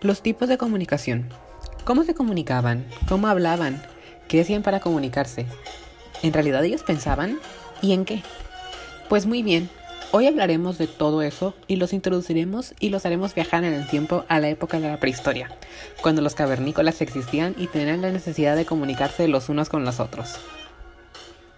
Los tipos de comunicación. ¿Cómo se comunicaban? ¿Cómo hablaban? ¿Qué hacían para comunicarse? ¿En realidad ellos pensaban? ¿Y en qué? Pues muy bien, hoy hablaremos de todo eso y los introduciremos y los haremos viajar en el tiempo a la época de la prehistoria, cuando los cavernícolas existían y tenían la necesidad de comunicarse los unos con los otros.